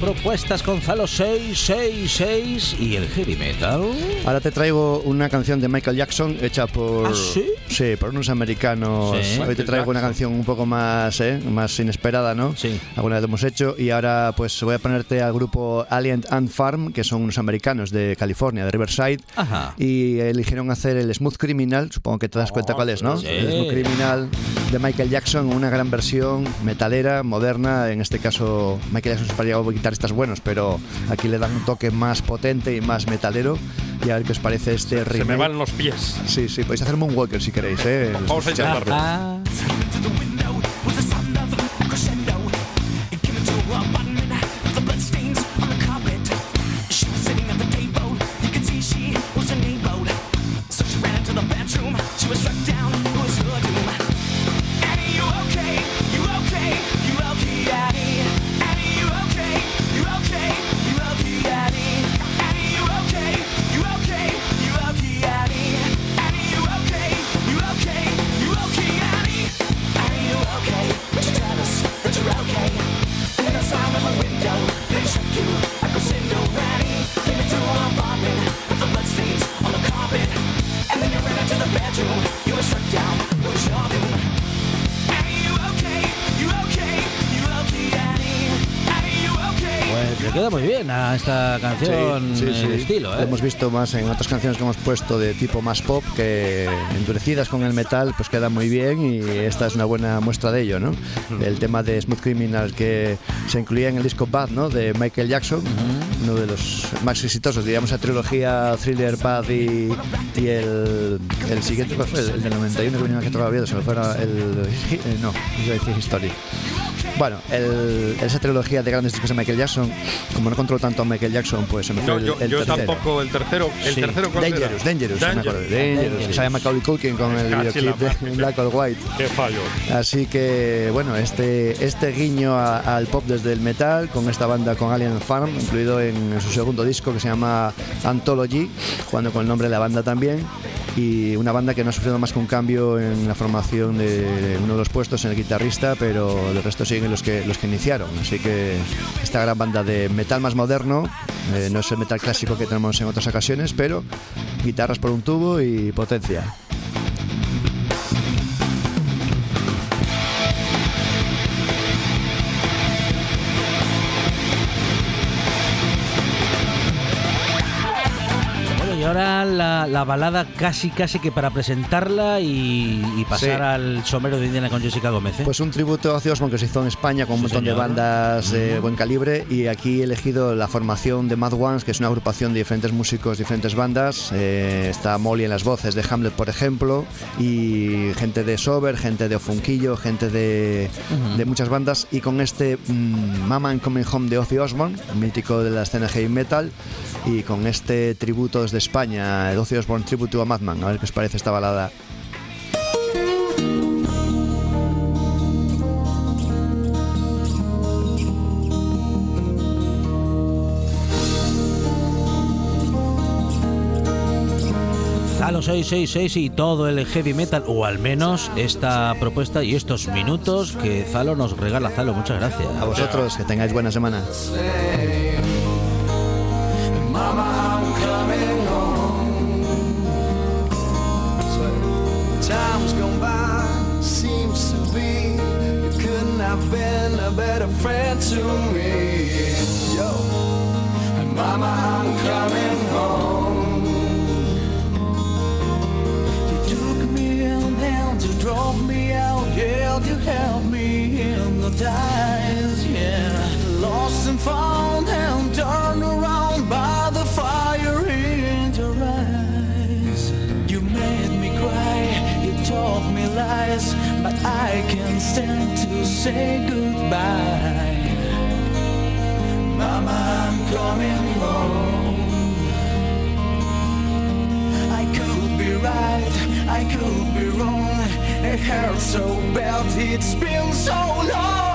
Propuestas con Zalo 666 y el heavy metal. Ahora te traigo una canción de Michael Jackson hecha por ¿Ah, sí? sí, por unos americanos. Sí. Hoy te traigo una canción un poco más ¿eh? más inesperada, ¿no? Sí. Alguna vez lo hemos hecho y ahora pues voy a ponerte al grupo Alien Ant Farm, que son unos americanos de California, de Riverside. Ajá. Y eligieron hacer el Smooth Criminal, supongo que te das cuenta cuál es, ¿no? sí. El Smooth Criminal de Michael Jackson, una gran versión metalera, moderna. En este caso, Michael Jackson llevado guitarristas buenos, pero aquí le dan un toque más potente y más metalero. Y a ver qué os parece este Se remake. me van los pies. Sí, sí, podéis hacer Moonwalker si queréis, ¿eh? Vamos a intentarlo. Le queda muy bien a esta canción Sí, sí, sí. el estilo, Lo ¿eh? hemos visto más en otras canciones que hemos puesto de tipo más pop que endurecidas con el metal pues quedan muy bien y esta es una buena muestra de ello, ¿no? El tema de Smooth Criminal que se incluía en el disco Bad, ¿no? De Michael Jackson, uno de los más exitosos, diríamos, la trilogía Thriller Bad y, y el, el siguiente, ¿cuál fue? El del 91 que venía tocado Oviedo, se me fuera el... eh, no, iba a decir History. Bueno, el- esa trilogía de grandes discos de Michael Jackson, como no controlo tanto a Michael Jackson, pues se me fue No, el, yo, el yo tercero. tampoco. El tercero. ¿El Sí. tercero cuál era? Dangerous, Dangerous, me acuerdo. Dangerous, que sale Macaulay Culkin con el videoclip de. Black or White. Qué fallo. Así que, bueno, este, este guiño a- al pop desde el metal con esta banda con Alien Farm, incluido en su segundo disco que se llama Anthology, jugando con el nombre de la banda también. Y una banda que no ha sufrido más que un cambio en la formación de uno de los puestos en el guitarrista, pero el resto siguen los que, los que iniciaron. Así que esta gran banda de metal más moderno, eh, no es el metal clásico que tenemos en otras ocasiones, pero guitarras por un tubo y potencia. Ahora la, la balada casi casi que para presentarla y, y pasar Sí. al somero de Indiana con Jessica Gómez. ¿eh? Pues un tributo a Ozzy que se hizo en España con un montón de señor. bandas de buen calibre y aquí he elegido la formación de Mad Ones, que es una agrupación de diferentes músicos, diferentes bandas. Eh, está Molly en las voces de Hamlet, por ejemplo, y gente de Sober, gente de Ofunquillo, gente de, de muchas bandas. Y con este mm, Mama I'm Coming Home de Ozzy Osbourne, mítico de la escena heavy metal, y con este tributo desde España, el Ozzy Osbourne Tributo a Madman. A ver qué os parece esta balada. Zalo 666 y todo el heavy metal, o al menos esta propuesta y estos minutos que Zalo nos regala. Zalo, muchas gracias. A vosotros, que tengáis buena semana. Been a better friend to me. Yo, and Mama, I'm coming home. You took me in hand to drop me out, yeah, to help me in the times, yeah. Lost and found and turned around by the fire in your eyes. You made me cry, you told me lies, I can't stand to say goodbye. Mama, I'm coming home. I could be right, I could be wrong. It hurts so bad, it's been so long.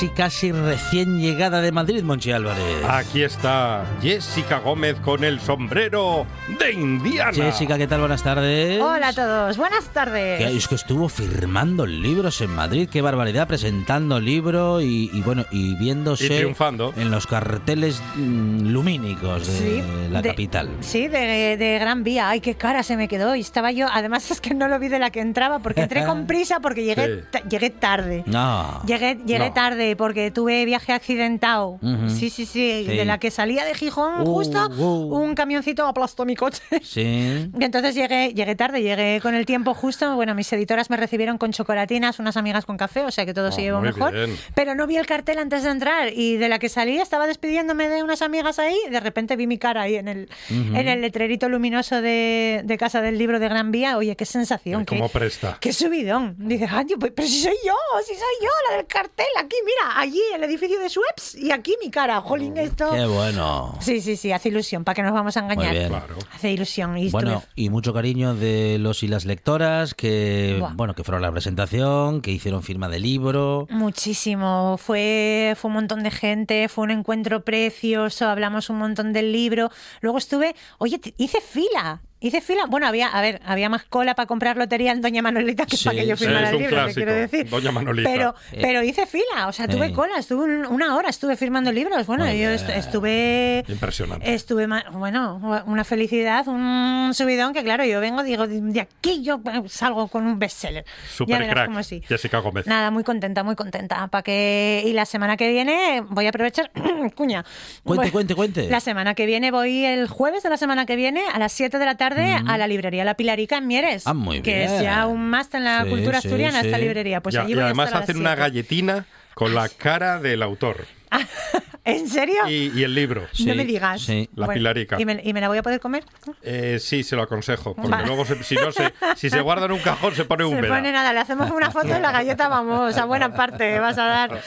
Casi, casi recién llegada de Madrid, Monchi Álvarez. Aquí está Jessica Gómez con el sombrero de Indiana. Jessica, ¿qué tal? Buenas tardes. Hola a todos, buenas tardes. Es que estuvo firmando libros en Madrid, qué barbaridad, presentando libro y, y bueno, y viéndose Y triunfando. en los carteles mm, lumínicos de Sí, la de- capital. Sí, de, de Gran Vía. Ay, qué cara se me quedó. Y estaba yo, además es que no lo vi de la que entraba porque entré con prisa porque llegué, Sí. llegué tarde. No. Llegué, llegué No. tarde porque tuve viaje accidentado. Sí, sí, sí, Sí. De la que salía de Gijón, Uh, justo uh. un camioncito aplastó mi coche. Sí. Y entonces llegué, llegué tarde, llegué con el tiempo justo. Bueno, mis editoras me recibieron con chocolatinas, unas amigas con café, o sea que todo Oh, se llevó mejor. bien. Pero no vi el cartel antes de entrar y de la que salí estaba despidiéndome de unas amigas ahí. y de repente vi mi cara ahí en el, en el letrerito luminoso de, de Casa del Libro de Gran Vía. Oye, qué sensación. Cómo qué, presta. qué subidón. Dice, "Ay, pues, pero si soy yo, si soy yo, la del cartel. Aquí, mira, allí el edificio de Sueps y aquí mi cara. Jolín, esto. Qué bueno. Sí, sí, sí, hace ilusión, para que nos vamos a engañar. bien. Claro. Hace ilusión. Y Bueno, estuve- y mucho cariño de los y las lectoras que, Buah. bueno, que fueron a la presentación, que hicieron firma de libro. Muchísimo. Fue, fue un montón de gente, fue un encuentro precioso, hablamos un montón del libro. Luego estuve, oye, hice fila. Hice fila, bueno, había, a ver, había más cola para comprar lotería en Doña Manolita que Sí, para que yo sí, firmara es el un libro, te clásico, quiero decir. Doña Manolita. Pero, Eh. pero hice fila, o sea, tuve Sí. cola, estuve un- una hora, estuve firmando libros. Bueno, Muy yo estuve. Impresionante. Estuve, bueno, una felicidad, un subidón que, claro, yo vengo, digo, de aquí yo salgo con un bestseller. Ya Super verás crack. cómo sí. Jessica Gómez. Nada, muy contenta, muy contenta. Para que y la semana que viene voy a aprovechar cuña. Cuente, Voy- cuente, cuente. La semana que viene voy el jueves de la semana que viene a las 7 de la tarde a la librería La Pilarica en Mieres. Ah, muy Que bien. es ya un más en la Sí, cultura sí, asturiana esta sí. librería. Pues Ya- allí y voy a además estar a hacen una 7. galletina con la cara del autor ¿En serio? y, y el libro. Sí, no me digas. sí. La Pilarica. ¿y me, y me la voy a poder comer? Eh, sí, se lo aconsejo, porque Vale. luego se- si no se, si se guarda en un cajón se pone Se húmeda. pone nada, le hacemos una foto y la galleta vamos a buena parte vas a dar.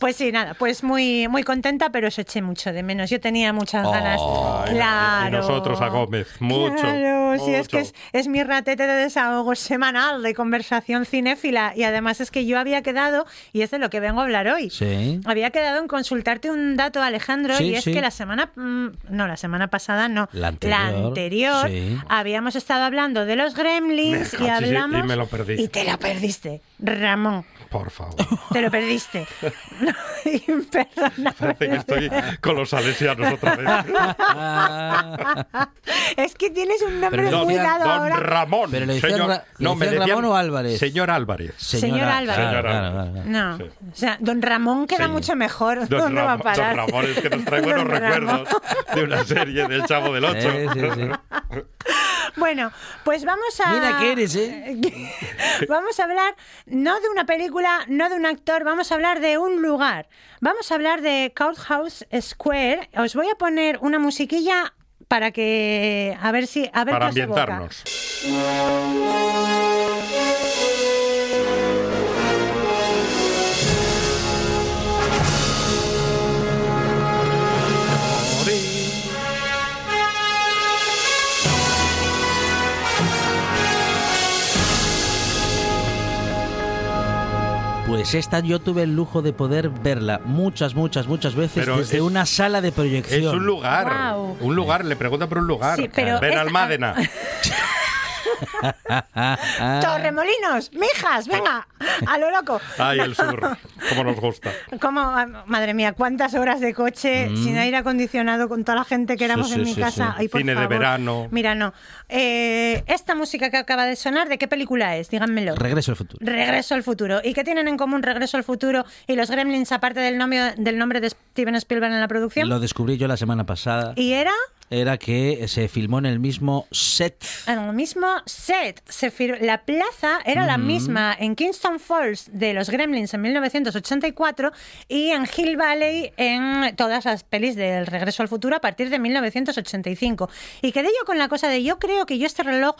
Pues sí, nada, pues muy muy contenta, pero os eché mucho de menos. Yo tenía muchas ganas. Ay, claro. y nosotros a Gómez, mucho, Claro, sí, es que es, mucho. es mi ratete de desahogo semanal de conversación cinéfila y además es que yo había quedado, y es de lo que vengo a hablar hoy. Sí. Había quedado en consultarte un dato, Alejandro, Sí, y es sí. que la semana, mm, no, la semana pasada no, La anterior, anterior, sí. habíamos estado hablando de los gremlins y cachis, y- hablamos... me lo perdí. Y te lo perdiste, Ramón, Por favor. te lo perdiste. Imperdonable. Parece que estoy con los salesianos otra vez. Es que tienes un nombre Pero muy dado Don ahora. Ramón. Pero le decían señor, Ra- no, me decían Ramón o Álvarez. Señor Álvarez. Señor Álvarez. Claro, Señor claro, Álvarez. claro. No, Sí. o sea, Don Ramón queda Señor. mucho mejor. Don ¿Dónde va a Ramón, parar? Don Ramón, es que nos trae buenos recuerdos de una serie del Chavo del Ocho. Sí, sí, sí. Bueno, pues vamos a. Mira que eres, ¿eh? vamos a hablar no de una película, no de un actor, vamos a hablar de un lugar. Vamos a hablar de Courthouse Square. Os voy a poner una musiquilla para que. A ver si. A ver Para qué os Pues esta yo tuve el lujo de poder verla muchas, muchas, muchas veces Pero desde es- una sala de proyección. Es un lugar. Un lugar. Le pregunta por un lugar. Sí, pero Ven es- Almádena. Torremolinos, mijas, venga, a lo loco. Ay, el sur. Cómo nos gusta. Como, ah, madre mía, cuántas horas de coche sin aire acondicionado con toda la gente que éramos Mm. Sí, en sí, mi sí, casa. sí. Ay, por Cine de favor. verano. Mira, no. Eh, esta música que acaba de sonar, ¿de qué película es? Díganmelo. Regreso al futuro. Regreso al futuro. ¿Y qué tienen en común Regreso al futuro y los Gremlins, aparte del nombre, del nombre de Steven Spielberg en la producción? Lo descubrí yo la semana pasada. Y era Era que se filmó en el mismo set. en el mismo set. Se la plaza era la misma en Kingston Falls de los Gremlins en 1984 y en Hill Valley en todas las pelis del Regreso al Futuro a partir de 1985. Y quedé yo con la cosa de yo creo que yo este reloj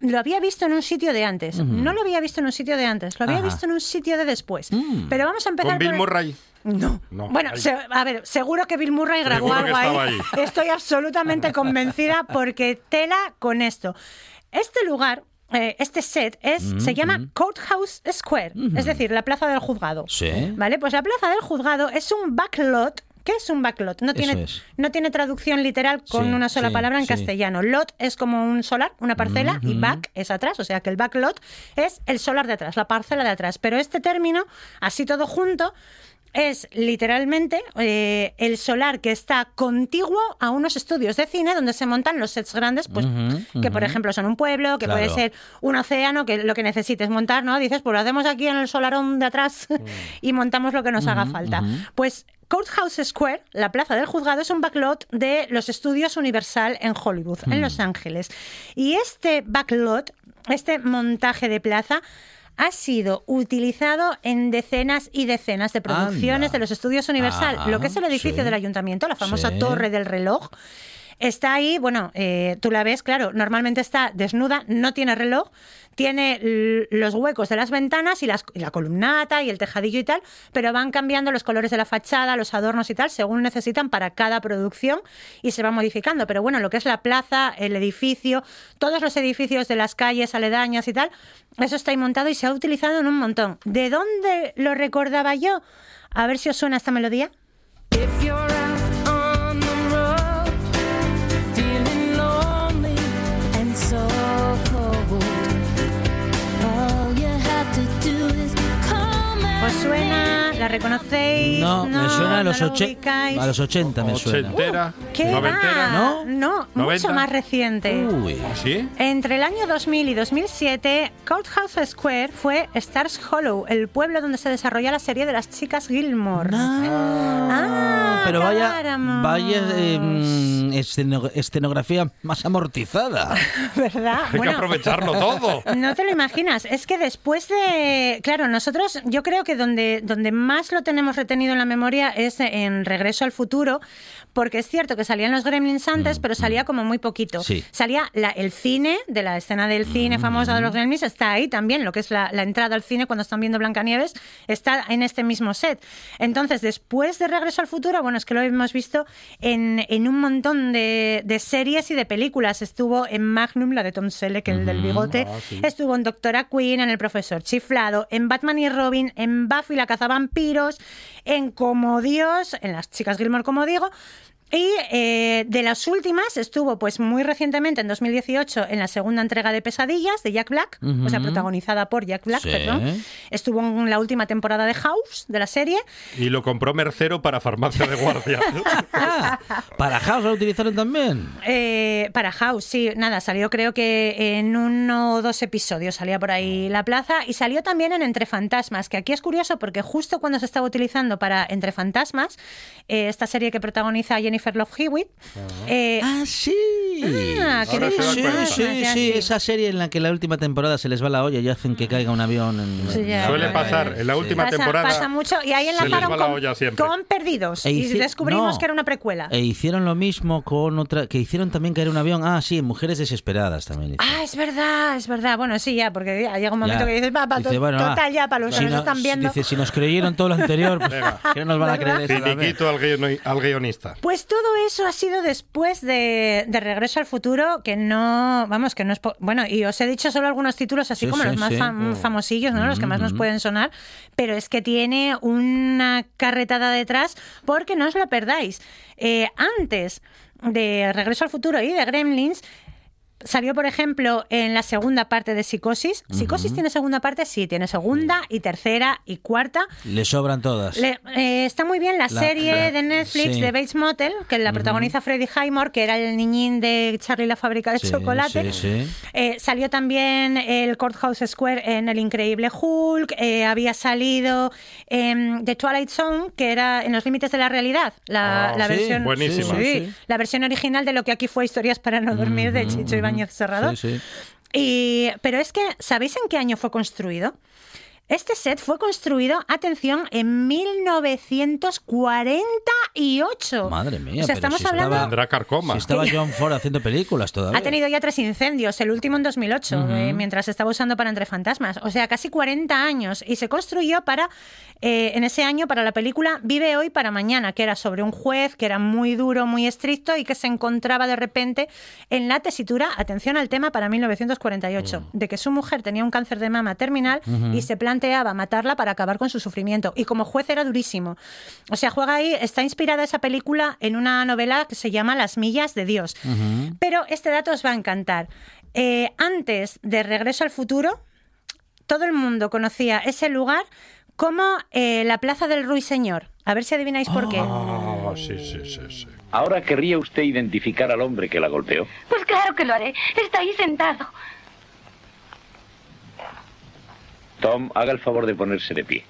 lo había visto en un sitio de antes. No lo había visto en un sitio de antes, lo había Ajá. visto en un sitio de después. Pero vamos a empezar Con Bill por Murray. No. No, Bueno, se- a ver, seguro que Bill Murray grabó algo ahí. Estoy absolutamente convencida porque tela con esto. Este lugar eh, este set es, se llama Courthouse Square, es decir, la plaza del juzgado. Sí. ¿Vale? Pues la plaza del juzgado es un backlot. ¿Qué es un backlot? No tiene, es. no tiene traducción literal con Sí, una sola sí, palabra en sí. castellano. Lot es como un solar, una parcela, y back es atrás, o sea que el backlot es el solar de atrás, la parcela de atrás. Pero este término, así todo junto, es literalmente eh, el solar que está contiguo a unos estudios de cine donde se montan los sets grandes, pues que por ejemplo son un pueblo, que puede ser un océano, que lo que necesites montar, ¿no? Dices, pues lo hacemos aquí en el solarón de atrás y montamos lo que nos haga falta. Pues Courthouse Square, la plaza del juzgado, es un backlot de los estudios Universal en Hollywood, en Los Ángeles. Y este backlot, este montaje de plaza, ha sido utilizado en decenas y decenas de producciones Anda. de los estudios Universal, Ah, lo que es el edificio sí. del ayuntamiento, la famosa Sí. torre del reloj. Está ahí, bueno, eh, tú la ves, claro, normalmente está desnuda, no tiene reloj, tiene los huecos de las ventanas y, las- la columnata y el tejadillo y tal, pero van cambiando los colores de la fachada, los adornos y tal, según necesitan para cada producción y se va modificando. Pero bueno, lo que es la plaza, el edificio, todos los edificios de las calles aledañas y tal, eso está ahí montado y se ha utilizado en un montón. ¿De dónde lo recordaba yo? A ver si os suena esta melodía. Reconocéis? No, me suena a los, ¿no lo a los 80 me suena. Ochentera, ¿Qué noventera. ¿No? No, mucho ¿Noventa? más reciente. Uy. ¿Sí? Entre el año 2000 y 2007, Courthouse Square fue Stars Hollow, el pueblo donde se desarrolla la serie de las chicas Gilmore. Ah, pero vaya, vaya eh, esceno- escenografía más amortizada. ¿Verdad? Hay que aprovecharlo todo. No te lo imaginas. Es que después de. Claro, nosotros, yo creo que donde, donde más lo tenemos retenido en la memoria es en Regreso al Futuro, porque es cierto que salían los Gremlins antes, pero salía como muy poquito. Sí. Salía la- el cine, de la escena del cine famosa de los Gremlins, está ahí también, lo que es la, la entrada al cine cuando están viendo Blancanieves, está en este mismo set. Entonces, después de Regreso al Futuro, bueno, es que lo hemos visto en, en un montón de, de series y de películas. Estuvo en Magnum, la de Tom Selleck, el del bigote. Estuvo en Doctora Queen, en El Profesor Chiflado, en Batman y Robin, en Buffy la cazavampiros, en Como Dios, en Las Chicas Gilmore, como digo. Y eh, de las últimas estuvo pues muy recientemente, en 2018, en la segunda entrega de Pesadillas de Jack Black, o sea, protagonizada por Jack Black, Sí. perdón. Estuvo en la última temporada de House, de la serie. Y lo compró Mercero para farmacia de guardia. Ah, para House lo utilizaron también. Eh, para House, sí, nada, salió creo que en uno o dos episodios salía por ahí la plaza y salió también en Entre Fantasmas, que aquí es curioso porque justo cuando se estaba utilizando para Entre Fantasmas, eh, esta serie que protagoniza Jennifer Love Hewitt, eh, Ah, sí. Ah, que Ahora se da sí, cuenta. sí, sí, sí. esa serie en la que la última temporada se les va la olla y hacen que caiga un avión. En, Sí, Suele pasar. En la última pasa, temporada pasa mucho y ahí se les enlazaron va la con, olla siempre. con Perdidos E y descubrimos no. que era una precuela. E hicieron lo mismo con otra, que hicieron también caer un avión. Ah, sí, en Mujeres Desesperadas también. hicieron. Ah, es verdad, es verdad. Bueno, sí, ya, porque ya llega un momento Ya. que dices, va, to- bueno, total, ah, ya, para los que si nos no- están viendo. Dice, si nos creyeron todo lo anterior, pues, que no nos van a creer. Finiquito al, guion- al guionista. Pues todo eso ha sido después de, de Regreso al Futuro, que no, vamos, que no es... Bueno, y os he dicho solo algunos títulos así Sí, como sí, los más sí. fam- famosillos, ¿no? Los que más nos pueden sonar, pero es que tiene una carretada detrás porque no os lo perdáis. Eh, antes de Regreso al Futuro y de Gremlins, Salió, por ejemplo, en la segunda parte de Psicosis. ¿Psicosis tiene segunda parte? Sí, tiene segunda y tercera y cuarta. Le sobran todas. Le- eh, está muy bien la, La- serie la- de Netflix sí. de Bates Motel, que la protagoniza Freddie Highmore, que era el niñín de Charlie la fábrica de Sí, chocolate. sí, sí. Eh, salió también el Courthouse Square en El Increíble Hulk. eh, había salido em, The Twilight Zone, que era en los límites de la realidad. La, Ah, la sí, versión, buenísima. la versión original de lo que aquí fue Historias para no dormir de Chicho Ibáñez Serrado. Sí, sí. Y, pero es que, ¿sabéis en qué año fue construido? Este set fue construido, atención, en 1948. Madre mía, O sea, pero estamos si hablando... estaba- carcoma. si estaba John Ford haciendo películas todavía. Ha tenido ya tres incendios, el último en 2008, eh, mientras estaba usando para Entre Fantasmas. O sea, casi 40 años. Y se construyó para, eh, en ese año, para la película Vive hoy para mañana, que era sobre un juez que era muy duro, muy estricto y que se encontraba de repente en la tesitura, atención al tema para 1948, de que su mujer tenía un cáncer de mama terminal y se planteaba matarla para acabar con su sufrimiento. Y como juez era durísimo. O sea, juega ahí, está inspirada esa película en una novela que se llama Las millas de Dios. Pero este dato os va a encantar. Eh, antes de Regreso al Futuro, todo el mundo conocía ese lugar como eh, la Plaza del Ruiseñor. A ver si adivináis por qué. Ah, sí, sí, sí, sí. Ahora querría usted identificar al hombre que la golpeó. Pues claro que lo haré. Está ahí sentado. Tom, haga el favor de ponerse de pie.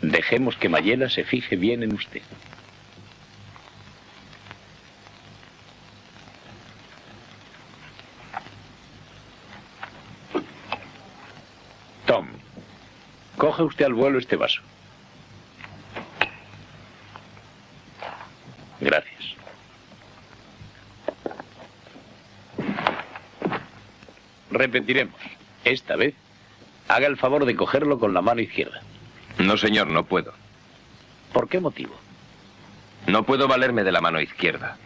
Dejemos que Mayela se fije bien en usted. Tom, coge usted al vuelo este vaso. Gracias. Repetiremos. Esta vez, haga el favor de cogerlo con la mano izquierda. No, señor, no puedo. ¿Por qué motivo? No puedo valerme de la mano izquierda.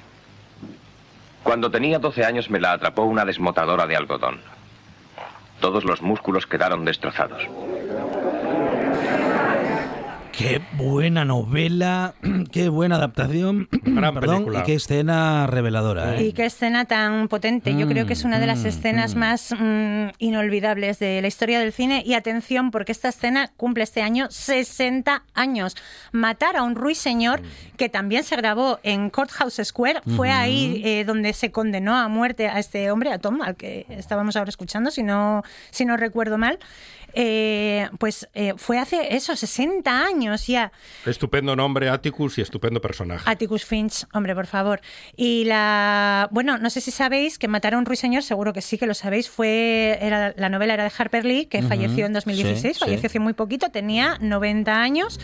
Cuando tenía 12 años me la atrapó una desmotadora de algodón. Todos los músculos quedaron destrozados. Qué buena novela, qué buena adaptación, Gran perdón, película. y qué escena reveladora. ¿eh? Y qué escena tan potente. Yo creo que es una de las Mm, escenas mm. más mm, inolvidables de la historia del cine. Y atención, porque esta escena cumple este año 60 años. Matar a un ruiseñor, que también se grabó en Courthouse Square, fue ahí eh, donde se condenó a muerte a este hombre, a Tom, al que estábamos ahora escuchando, si no, si no recuerdo mal. Eh, pues eh, fue hace eso, 60 años ya. Estupendo nombre, Atticus, y estupendo personaje. Atticus Finch, hombre, por favor. Y la. Bueno, no sé si sabéis que Matar a un ruiseñor, seguro que sí que lo sabéis. Fue. Era, la novela era de Harper Lee, que falleció en 2016, sí, falleció sí. hace muy poquito, tenía 90 años.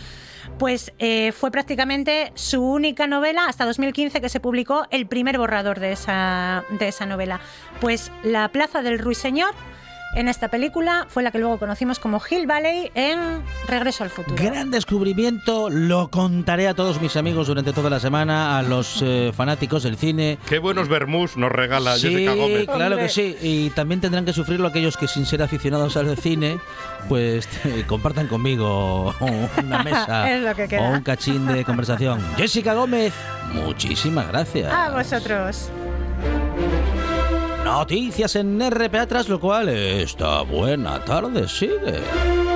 Pues eh, fue prácticamente su única novela hasta 2015 que se publicó el primer borrador de esa, de esa novela. Pues La Plaza del Ruiseñor. En esta película fue la que luego conocimos como Hill Valley en Regreso al Futuro. Gran descubrimiento, lo contaré a todos mis amigos durante toda la semana, a los eh, fanáticos del cine. Qué buenos vermús nos regala Sí, Jessica Gómez. claro Hombre. que sí. Y también tendrán que sufrirlo aquellos que sin ser aficionados al cine, pues eh, compartan conmigo una mesa Es lo que queda. o un cachín de conversación. Jessica Gómez, muchísimas gracias. A vosotros. Noticias en RPA, tras lo cual esta buena tarde sigue.